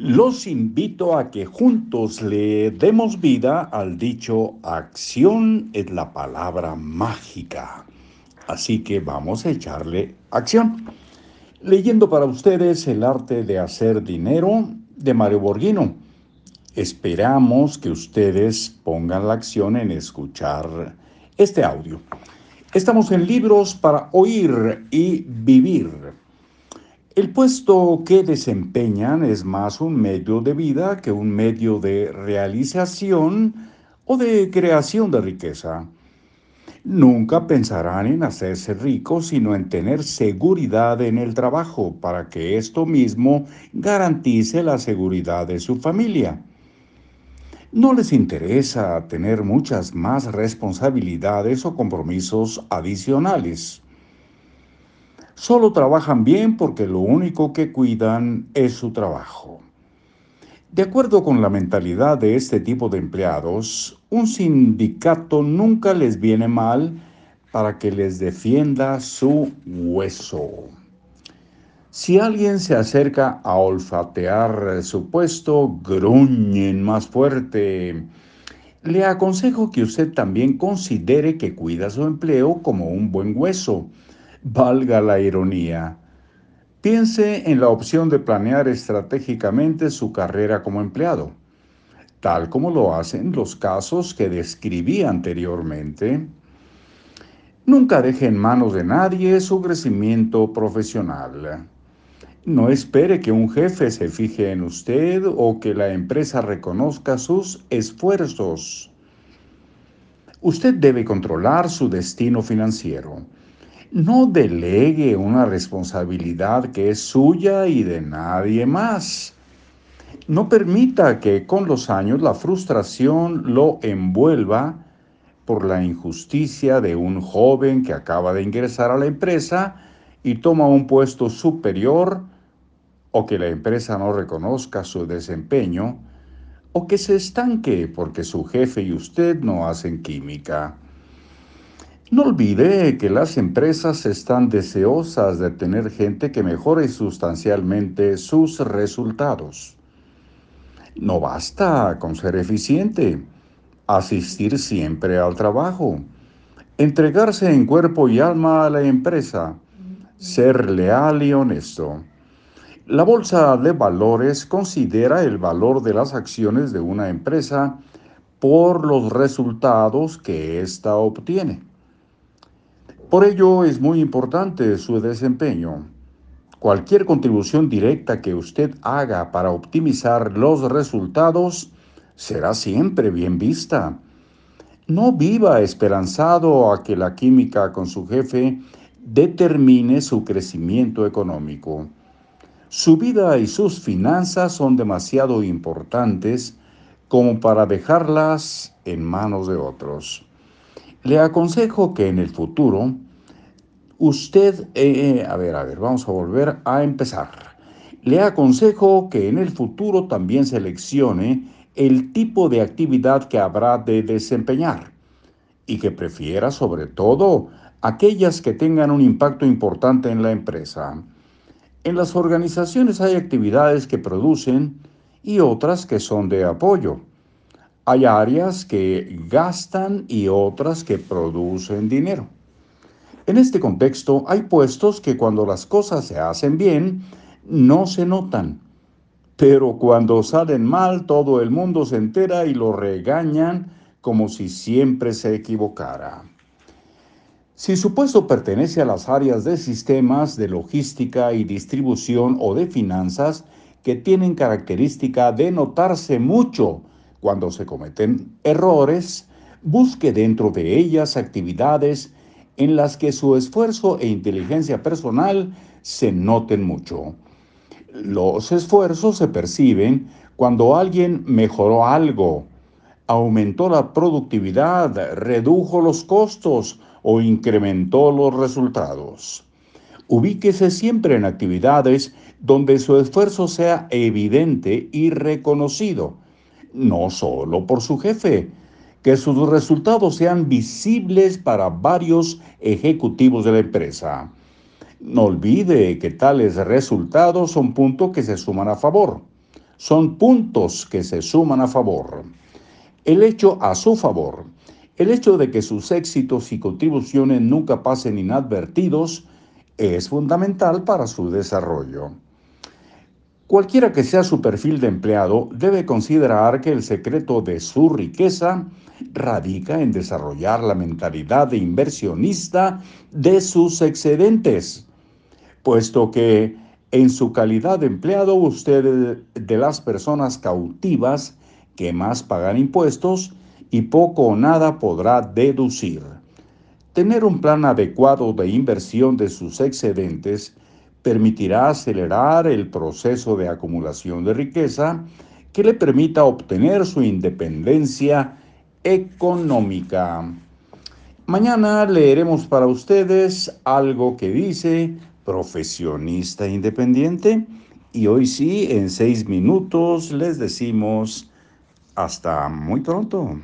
Los invito a que juntos le demos vida al dicho acción es la palabra mágica. Así que vamos a echarle acción. Leyendo para ustedes El arte de hacer dinero de Mario Borghino. Esperamos que ustedes pongan la acción en escuchar este audio. Estamos en libros para oír y vivir. El puesto que desempeñan es más un medio de vida que un medio de realización o de creación de riqueza. Nunca pensarán en hacerse ricos, sino en tener seguridad en el trabajo para que esto mismo garantice la seguridad de su familia. No les interesa tener muchas más responsabilidades o compromisos adicionales. Solo trabajan bien porque lo único que cuidan es su trabajo. De acuerdo con la mentalidad de este tipo de empleados, un sindicato nunca les viene mal para que les defienda su hueso. Si alguien se acerca a olfatear su puesto, gruñen más fuerte. Le aconsejo que usted también considere que cuida su empleo como un buen hueso valga la ironía. Piense en la opción de planear estratégicamente su carrera como empleado, tal como lo hacen los casos que describí anteriormente. Nunca deje en manos de nadie su crecimiento profesional. No espere que un jefe se fije en usted o que la empresa reconozca sus esfuerzos. Usted debe controlar su destino financiero no delegue una responsabilidad que es suya y de nadie más. No permita que con los años la frustración lo envuelva por la injusticia de un joven que acaba de ingresar a la empresa y toma un puesto superior o que la empresa no reconozca su desempeño o que se estanque porque su jefe y usted no hacen química. No olvide que las empresas están deseosas de tener gente que mejore sustancialmente sus resultados. No basta con ser eficiente, asistir siempre al trabajo, entregarse en cuerpo y alma a la empresa, ser leal y honesto. La bolsa de valores considera el valor de las acciones de una empresa por los resultados que ésta obtiene. Por ello es muy importante su desempeño. Cualquier contribución directa que usted haga para optimizar los resultados será siempre bien vista. No viva esperanzado a que la química con su jefe determine su crecimiento económico. Su vida y sus finanzas son demasiado importantes como para dejarlas en manos de otros. Le aconsejo que en el futuro usted, eh, eh, a ver, a ver, vamos a volver a empezar. Le aconsejo que en el futuro también seleccione el tipo de actividad que habrá de desempeñar y que prefiera sobre todo aquellas que tengan un impacto importante en la empresa. En las organizaciones hay actividades que producen y otras que son de apoyo. Hay áreas que gastan y otras que producen dinero. En este contexto hay puestos que cuando las cosas se hacen bien no se notan, pero cuando salen mal todo el mundo se entera y lo regañan como si siempre se equivocara. Si su puesto pertenece a las áreas de sistemas, de logística y distribución o de finanzas que tienen característica de notarse mucho cuando se cometen errores, busque dentro de ellas actividades en las que su esfuerzo e inteligencia personal se noten mucho. Los esfuerzos se perciben cuando alguien mejoró algo, aumentó la productividad, redujo los costos o incrementó los resultados. Ubíquese siempre en actividades donde su esfuerzo sea evidente y reconocido no solo por su jefe, que sus resultados sean visibles para varios ejecutivos de la empresa. No olvide que tales resultados son puntos que se suman a favor. son puntos que se suman a favor. El hecho a su favor, el hecho de que sus éxitos y contribuciones nunca pasen inadvertidos, es fundamental para su desarrollo. Cualquiera que sea su perfil de empleado debe considerar que el secreto de su riqueza radica en desarrollar la mentalidad de inversionista de sus excedentes, puesto que en su calidad de empleado usted de las personas cautivas que más pagan impuestos y poco o nada podrá deducir. Tener un plan adecuado de inversión de sus excedentes permitirá acelerar el proceso de acumulación de riqueza que le permita obtener su independencia económica. Mañana leeremos para ustedes algo que dice profesionista independiente y hoy sí, en seis minutos les decimos hasta muy pronto.